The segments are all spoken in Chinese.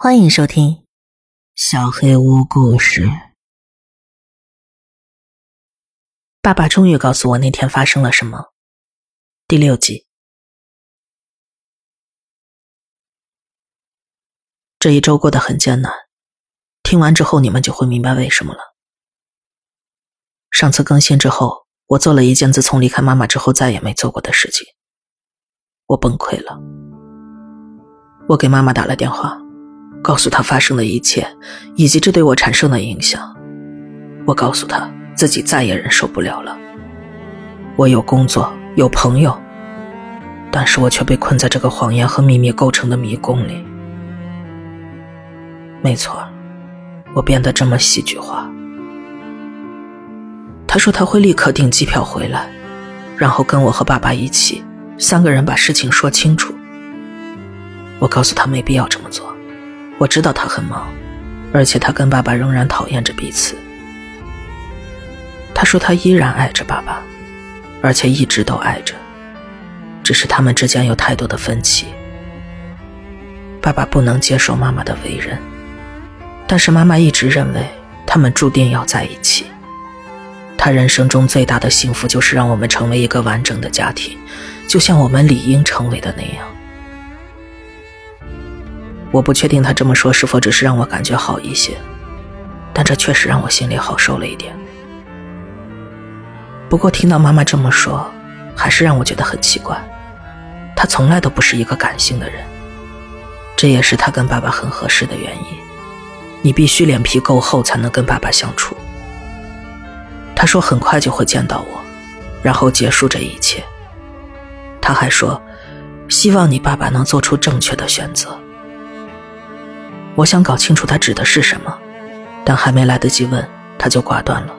欢迎收听《小黑屋故事》。爸爸终于告诉我那天发生了什么。第六集，这一周过得很艰难。听完之后，你们就会明白为什么了。上次更新之后，我做了一件自从离开妈妈之后再也没做过的事情。我崩溃了。我给妈妈打了电话。告诉他发生的一切，以及这对我产生的影响。我告诉他自己再也忍受不了了。我有工作，有朋友，但是我却被困在这个谎言和秘密构成的迷宫里。没错，我变得这么戏剧化。他说他会立刻订机票回来，然后跟我和爸爸一起，三个人把事情说清楚。我告诉他没必要这么做。我知道他很忙，而且他跟爸爸仍然讨厌着彼此。他说他依然爱着爸爸，而且一直都爱着，只是他们之间有太多的分歧。爸爸不能接受妈妈的为人，但是妈妈一直认为他们注定要在一起。他人生中最大的幸福就是让我们成为一个完整的家庭，就像我们理应成为的那样。我不确定他这么说是否只是让我感觉好一些，但这确实让我心里好受了一点。不过听到妈妈这么说，还是让我觉得很奇怪。他从来都不是一个感性的人，这也是他跟爸爸很合适的原因。你必须脸皮够厚才能跟爸爸相处。他说很快就会见到我，然后结束这一切。他还说，希望你爸爸能做出正确的选择。我想搞清楚他指的是什么，但还没来得及问，他就挂断了。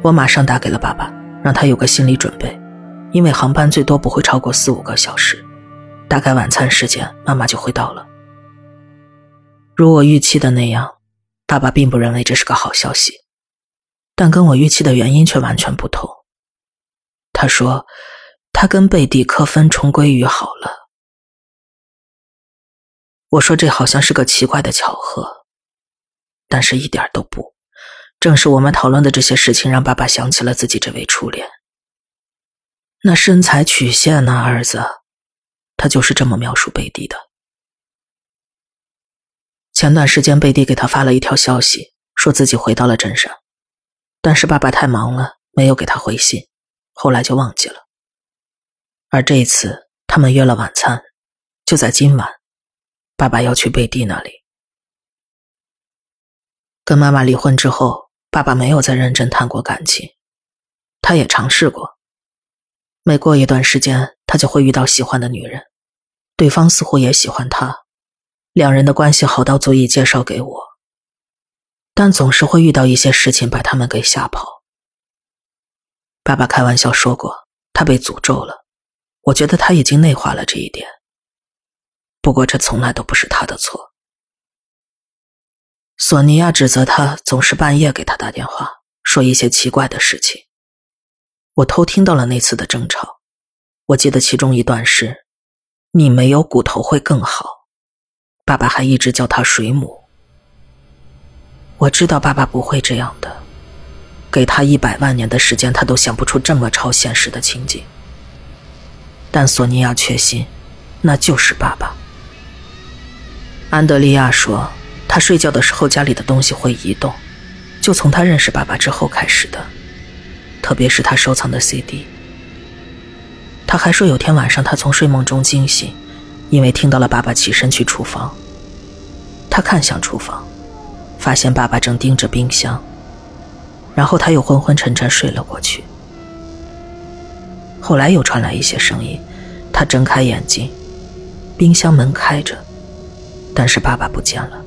我马上打给了爸爸，让他有个心理准备，因为航班最多不会超过四五个小时，大概晚餐时间妈妈就会到了。如我预期的那样，爸爸并不认为这是个好消息，但跟我预期的原因却完全不同。他说，他跟贝蒂科芬重归于好了。我说这好像是个奇怪的巧合，但是一点都不。正是我们讨论的这些事情，让爸爸想起了自己这位初恋。那身材曲线呢，儿子？他就是这么描述贝蒂的。前段时间，贝蒂给他发了一条消息，说自己回到了镇上，但是爸爸太忙了，没有给他回信，后来就忘记了。而这一次，他们约了晚餐，就在今晚。爸爸要去贝蒂那里。跟妈妈离婚之后，爸爸没有再认真谈过感情。他也尝试过，每过一段时间，他就会遇到喜欢的女人，对方似乎也喜欢他，两人的关系好到足以介绍给我。但总是会遇到一些事情把他们给吓跑。爸爸开玩笑说过，他被诅咒了。我觉得他已经内化了这一点。不过，这从来都不是他的错。索尼娅指责他总是半夜给他打电话，说一些奇怪的事情。我偷听到了那次的争吵，我记得其中一段是：“你没有骨头会更好。”爸爸还一直叫他水母。我知道爸爸不会这样的，给他一百万年的时间，他都想不出这么超现实的情景。但索尼娅确信，那就是爸爸。安德利亚说：“他睡觉的时候，家里的东西会移动，就从他认识爸爸之后开始的，特别是他收藏的 CD。”他还说，有天晚上他从睡梦中惊醒，因为听到了爸爸起身去厨房。他看向厨房，发现爸爸正盯着冰箱，然后他又昏昏沉沉睡了过去。后来又传来一些声音，他睁开眼睛，冰箱门开着。但是爸爸不见了，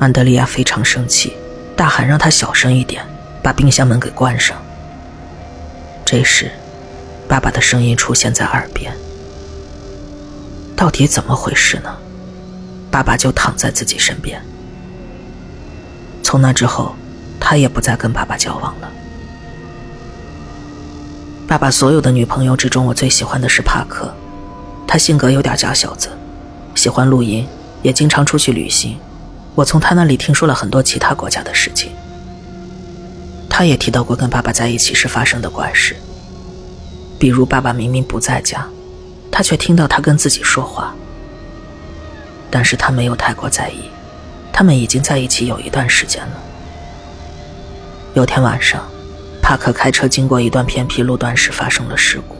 安德利亚非常生气，大喊让他小声一点，把冰箱门给关上。这时，爸爸的声音出现在耳边：“到底怎么回事呢？”爸爸就躺在自己身边。从那之后，他也不再跟爸爸交往了。爸爸所有的女朋友之中，我最喜欢的是帕克，他性格有点假小子。喜欢露营，也经常出去旅行。我从他那里听说了很多其他国家的事情。他也提到过跟爸爸在一起时发生的怪事，比如爸爸明明不在家，他却听到他跟自己说话。但是他没有太过在意，他们已经在一起有一段时间了。有天晚上，帕克开车经过一段偏僻路段时发生了事故，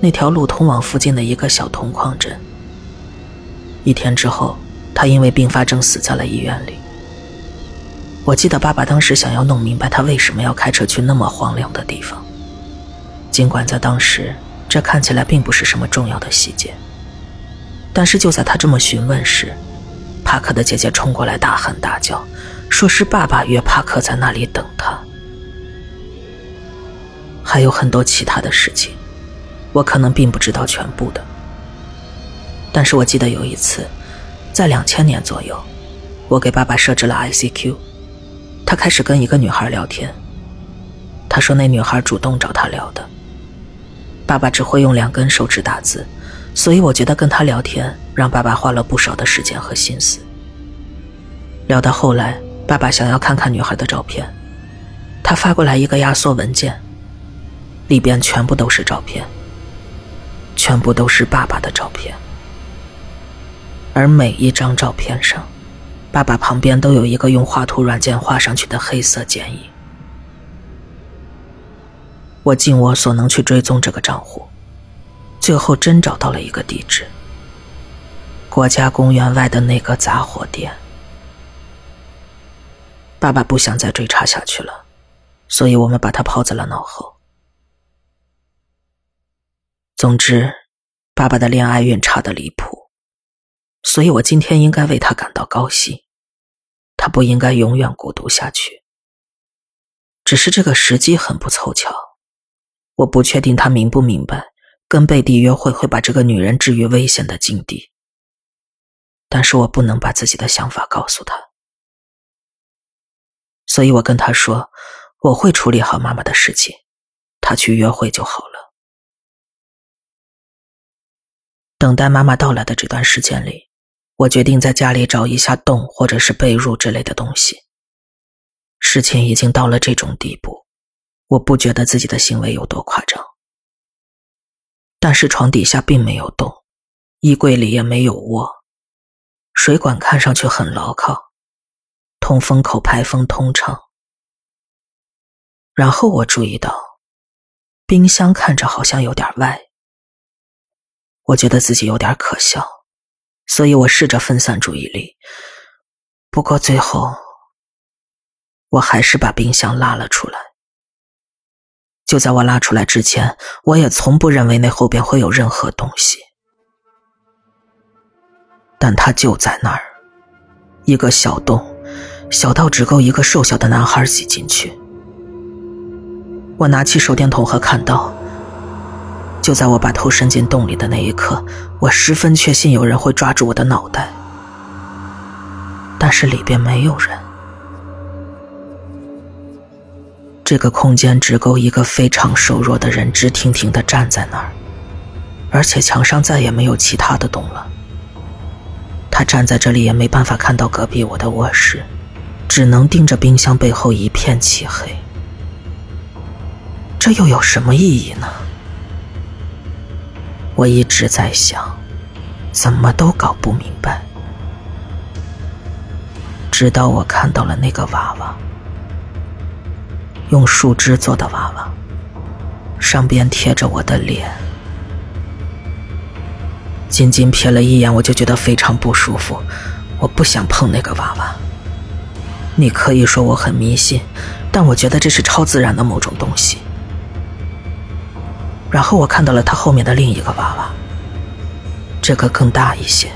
那条路通往附近的一个小铜矿镇。一天之后。他因为并发症死在了医院里。我记得爸爸当时想要弄明白他为什么要开车去那么荒凉的地方，尽管在当时这看起来并不是什么重要的细节。但是就在他这么询问时，帕克的姐姐冲过来大喊大叫，说是爸爸约帕克在那里等他。还有很多其他的事情，我可能并不知道全部的。但是我记得有一次。在两千年左右，我给爸爸设置了 ICQ，他开始跟一个女孩聊天。他说那女孩主动找他聊的。爸爸只会用两根手指打字，所以我觉得跟他聊天让爸爸花了不少的时间和心思。聊到后来，爸爸想要看看女孩的照片，他发过来一个压缩文件，里边全部都是照片，全部都是爸爸的照片。而每一张照片上，爸爸旁边都有一个用画图软件画上去的黑色剪影。我尽我所能去追踪这个账户，最后真找到了一个地址：国家公园外的那个杂货店。爸爸不想再追查下去了，所以我们把他抛在了脑后。总之，爸爸的恋爱运差的离谱。所以我今天应该为他感到高兴，他不应该永远孤独下去。只是这个时机很不凑巧，我不确定他明不明白，跟贝蒂约会会把这个女人置于危险的境地。但是我不能把自己的想法告诉他，所以我跟他说，我会处理好妈妈的事情，他去约会就好了。等待妈妈到来的这段时间里。我决定在家里找一下洞或者是被褥之类的东西。事情已经到了这种地步，我不觉得自己的行为有多夸张。但是床底下并没有洞，衣柜里也没有窝，水管看上去很牢靠，通风口排风通畅。然后我注意到，冰箱看着好像有点歪，我觉得自己有点可笑。所以我试着分散注意力，不过最后，我还是把冰箱拉了出来。就在我拉出来之前，我也从不认为那后边会有任何东西，但它就在那儿，一个小洞，小到只够一个瘦小的男孩挤进去。我拿起手电筒和砍刀。就在我把头伸进洞里的那一刻，我十分确信有人会抓住我的脑袋，但是里边没有人。这个空间只够一个非常瘦弱的人直挺挺的站在那儿，而且墙上再也没有其他的洞了。他站在这里也没办法看到隔壁我的卧室，只能盯着冰箱背后一片漆黑。这又有什么意义呢？我一直在想，怎么都搞不明白，直到我看到了那个娃娃，用树枝做的娃娃，上边贴着我的脸。仅仅瞥了一眼，我就觉得非常不舒服，我不想碰那个娃娃。你可以说我很迷信，但我觉得这是超自然的某种东西。然后我看到了他后面的另一个娃娃，这个更大一些，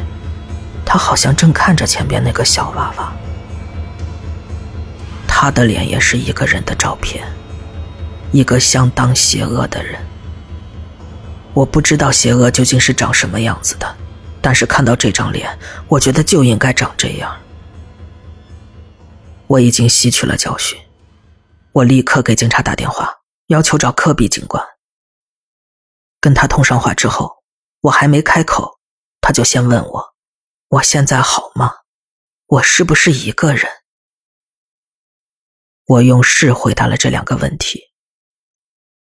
他好像正看着前边那个小娃娃，他的脸也是一个人的照片，一个相当邪恶的人。我不知道邪恶究竟是长什么样子的，但是看到这张脸，我觉得就应该长这样。我已经吸取了教训，我立刻给警察打电话，要求找科比警官。跟他通上话之后，我还没开口，他就先问我：“我现在好吗？我是不是一个人？我用是回答了这两个问题，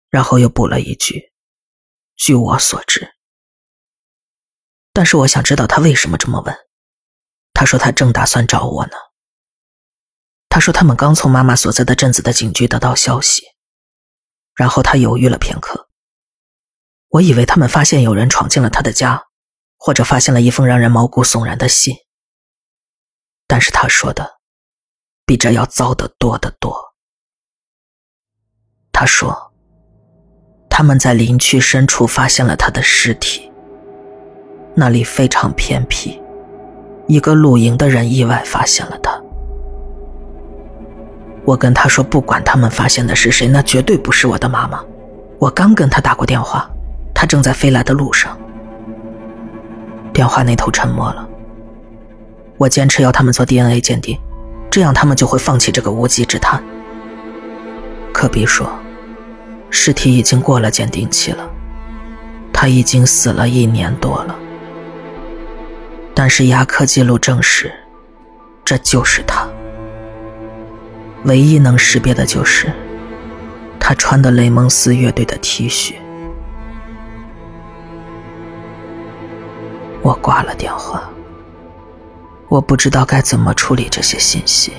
然后又补了一句：“据我所知。”但是我想知道他为什么这么问。他说他正打算找我呢。他说他们刚从妈妈所在的镇子的警局得到消息，然后他犹豫了片刻。我以为他们发现有人闯进了他的家，或者发现了一封让人毛骨悚然的信。但是他说的比这要糟得多得多。他说他们在林区深处发现了他的尸体，那里非常偏僻，一个露营的人意外发现了他。我跟他说，不管他们发现的是谁，那绝对不是我的妈妈。我刚跟他打过电话，他正在飞来的路上。电话那头沉默了。我坚持要他们做 DNA 鉴定，这样他们就会放弃这个无稽之谈。科比说，尸体已经过了鉴定期了，他已经死了一年多了。但是牙科记录证实，这就是他。唯一能识别的就是他穿的雷蒙斯乐队的 T 恤。我挂了电话，我不知道该怎么处理这些信息。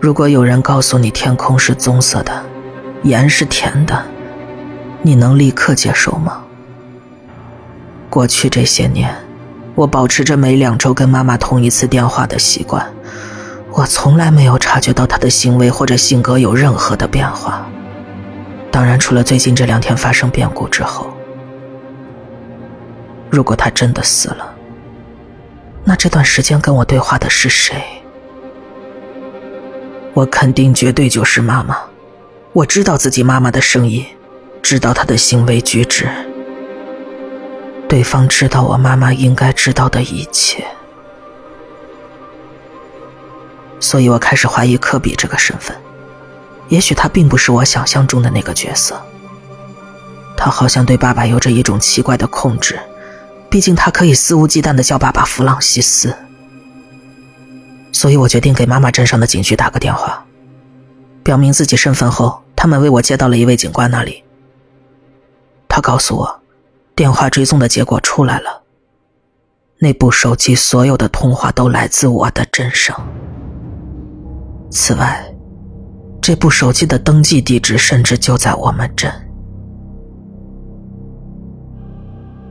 如果有人告诉你天空是棕色的，盐是甜的，你能立刻接受吗？过去这些年，我保持着每两周跟妈妈通一次电话的习惯。我从来没有察觉到他的行为或者性格有任何的变化，当然，除了最近这两天发生变故之后。如果他真的死了，那这段时间跟我对话的是谁？我肯定绝对就是妈妈。我知道自己妈妈的声音，知道她的行为举止。对方知道我妈妈应该知道的一切。所以我开始怀疑科比这个身份，也许他并不是我想象中的那个角色。他好像对爸爸有着一种奇怪的控制，毕竟他可以肆无忌惮的叫爸爸弗朗西斯。所以我决定给妈妈镇上的警局打个电话，表明自己身份后，他们为我接到了一位警官那里。他告诉我，电话追踪的结果出来了，那部手机所有的通话都来自我的镇上。此外，这部手机的登记地址甚至就在我们镇。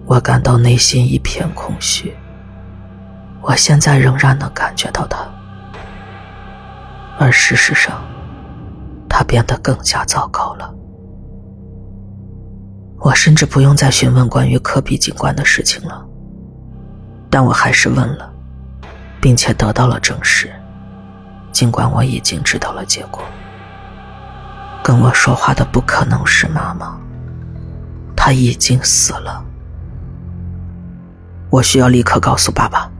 我感到内心一片空虚。我现在仍然能感觉到他，而事实上，他变得更加糟糕了。我甚至不用再询问关于科比警官的事情了，但我还是问了，并且得到了证实。尽管我已经知道了结果，跟我说话的不可能是妈妈，她已经死了。我需要立刻告诉爸爸。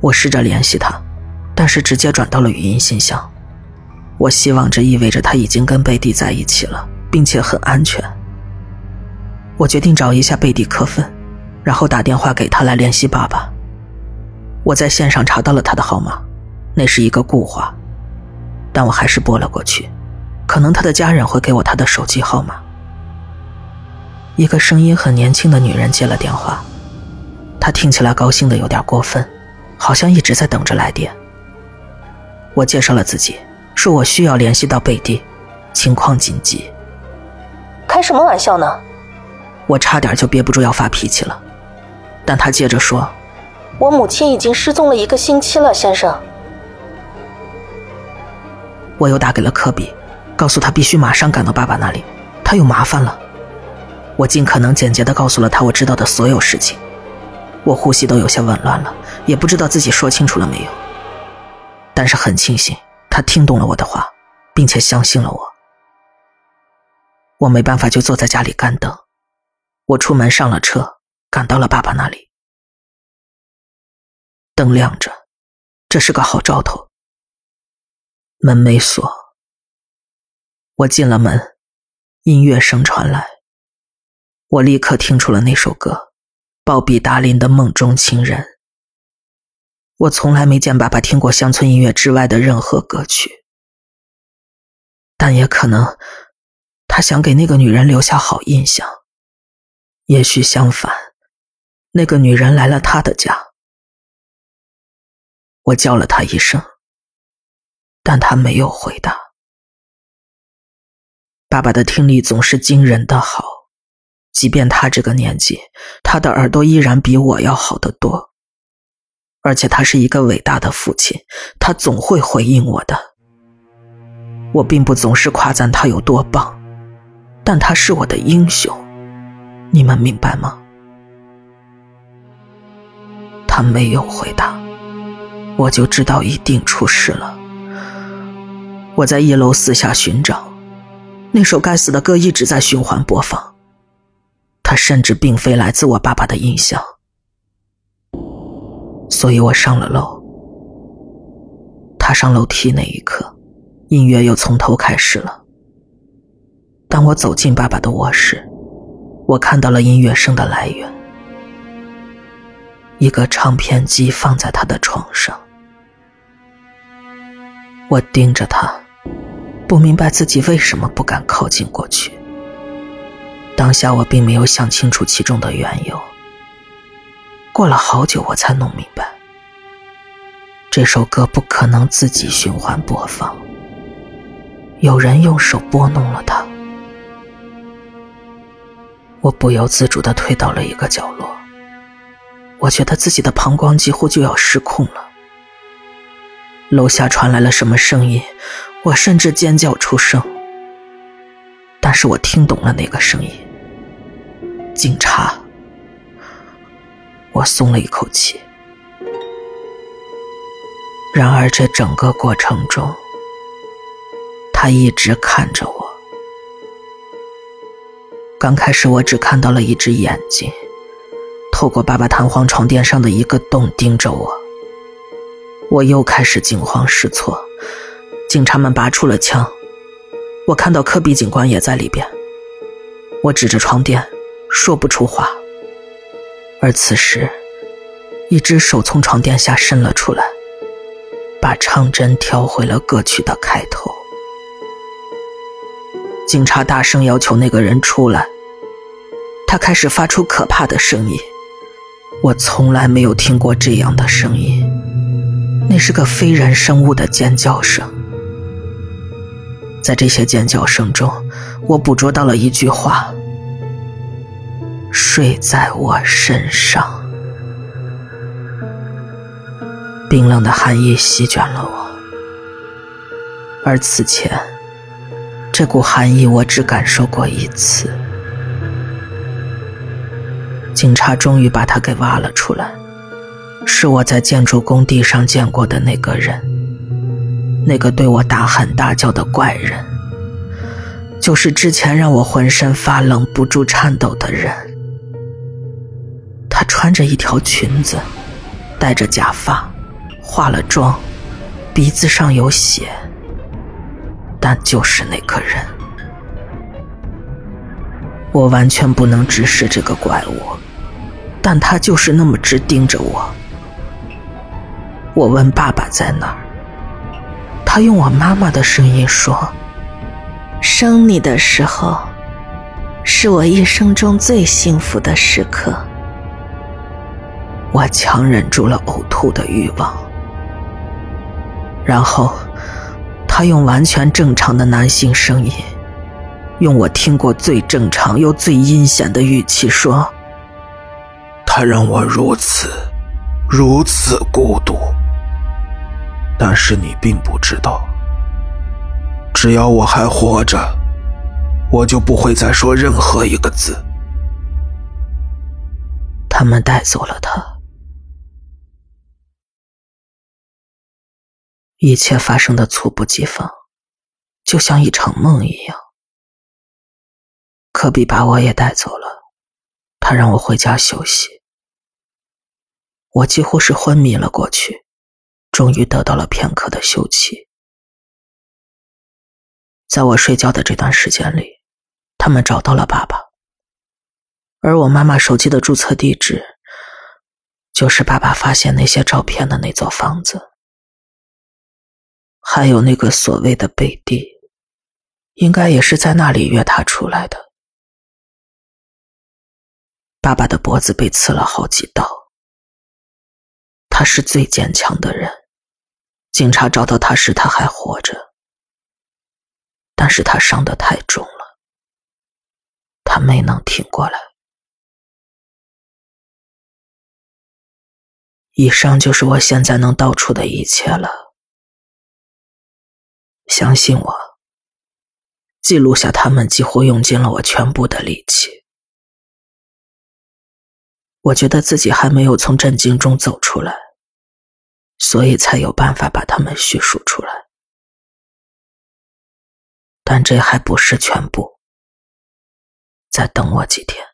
我试着联系他，但是直接转到了语音信箱。我希望这意味着他已经跟贝蒂在一起了，并且很安全。我决定找一下贝蒂科芬，然后打电话给他来联系爸爸。我在线上查到了他的号码。那是一个固话，但我还是拨了过去。可能他的家人会给我他的手机号码。一个声音很年轻的女人接了电话，她听起来高兴的有点过分，好像一直在等着来电。我介绍了自己，说我需要联系到贝蒂，情况紧急。开什么玩笑呢？我差点就憋不住要发脾气了，但他接着说：“我母亲已经失踪了一个星期了，先生。”我又打给了科比，告诉他必须马上赶到爸爸那里，他有麻烦了。我尽可能简洁的告诉了他我知道的所有事情，我呼吸都有些紊乱了，也不知道自己说清楚了没有。但是很庆幸，他听懂了我的话，并且相信了我。我没办法，就坐在家里干等。我出门上了车，赶到了爸爸那里。灯亮着，这是个好兆头。门没锁，我进了门，音乐声传来，我立刻听出了那首歌，鲍比·达林的梦中情人。我从来没见爸爸听过乡村音乐之外的任何歌曲，但也可能他想给那个女人留下好印象。也许相反，那个女人来了他的家，我叫了他一声，但他没有回答。爸爸的听力总是惊人的好，即便他这个年纪，他的耳朵依然比我要好得多。而且他是一个伟大的父亲，他总会回应我的。我并不总是夸赞他有多棒，但他是我的英雄，你们明白吗？他没有回答，我就知道一定出事了。我在一楼四下寻找，那首该死的歌一直在循环播放，它甚至并非来自我爸爸的音响。所以我上了楼，踏上楼梯那一刻，音乐又从头开始了。当我走进爸爸的卧室，我看到了音乐声的来源，一个唱片机放在他的床上。我盯着他，不明白自己为什么不敢靠近过去。当下我并没有想清楚其中的缘由。过了好久，我才弄明白，这首歌不可能自己循环播放，有人用手拨弄了它。我不由自主的退到了一个角落，我觉得自己的膀胱几乎就要失控了。楼下传来了什么声音，我甚至尖叫出声，但是我听懂了那个声音，警察。我松了一口气。然而，这整个过程中，他一直看着我。刚开始，我只看到了一只眼睛，透过爸爸弹簧床垫上的一个洞盯着我。我又开始惊慌失措。警察们拔出了枪，我看到科比警官也在里边。我指着床垫，说不出话。而此时，一只手从床垫下伸了出来，把唱针调回了歌曲的开头。警察大声要求那个人出来。他开始发出可怕的声音，我从来没有听过这样的声音，那是个非人生物的尖叫声。在这些尖叫声中，我捕捉到了一句话。睡在我身上，冰冷的寒意席卷了我。而此前，这股寒意我只感受过一次。警察终于把他给挖了出来，是我在建筑工地上见过的那个人，那个对我大喊大叫的怪人，就是之前让我浑身发冷、不住颤抖的人。她穿着一条裙子，戴着假发，化了妆，鼻子上有血，但就是那个人，我完全不能直视这个怪物，但他就是那么直盯着我。我问爸爸在哪儿，他用我妈妈的声音说：“生你的时候，是我一生中最幸福的时刻。”我强忍住了呕吐的欲望，然后他用完全正常的男性声音，用我听过最正常又最阴险的语气说：“他让我如此，如此孤独。但是你并不知道，只要我还活着，我就不会再说任何一个字。他们带走了他。”一切发生的猝不及防，就像一场梦一样。科比把我也带走了，他让我回家休息。我几乎是昏迷了过去，终于得到了片刻的休憩。在我睡觉的这段时间里，他们找到了爸爸，而我妈妈手机的注册地址就是爸爸发现那些照片的那座房子，还有那个所谓的贝蒂，应该也是在那里约他出来的。爸爸的脖子被刺了好几刀，他是最坚强的人。警察找到他时，他还活着，但是他伤得太重了，他没能挺过来。以上就是我现在能道出的一切了。相信我，记录下他们几乎用尽了我全部的力气。我觉得自己还没有从震惊中走出来，所以才有办法把他们叙述出来。但这还不是全部，再等我几天。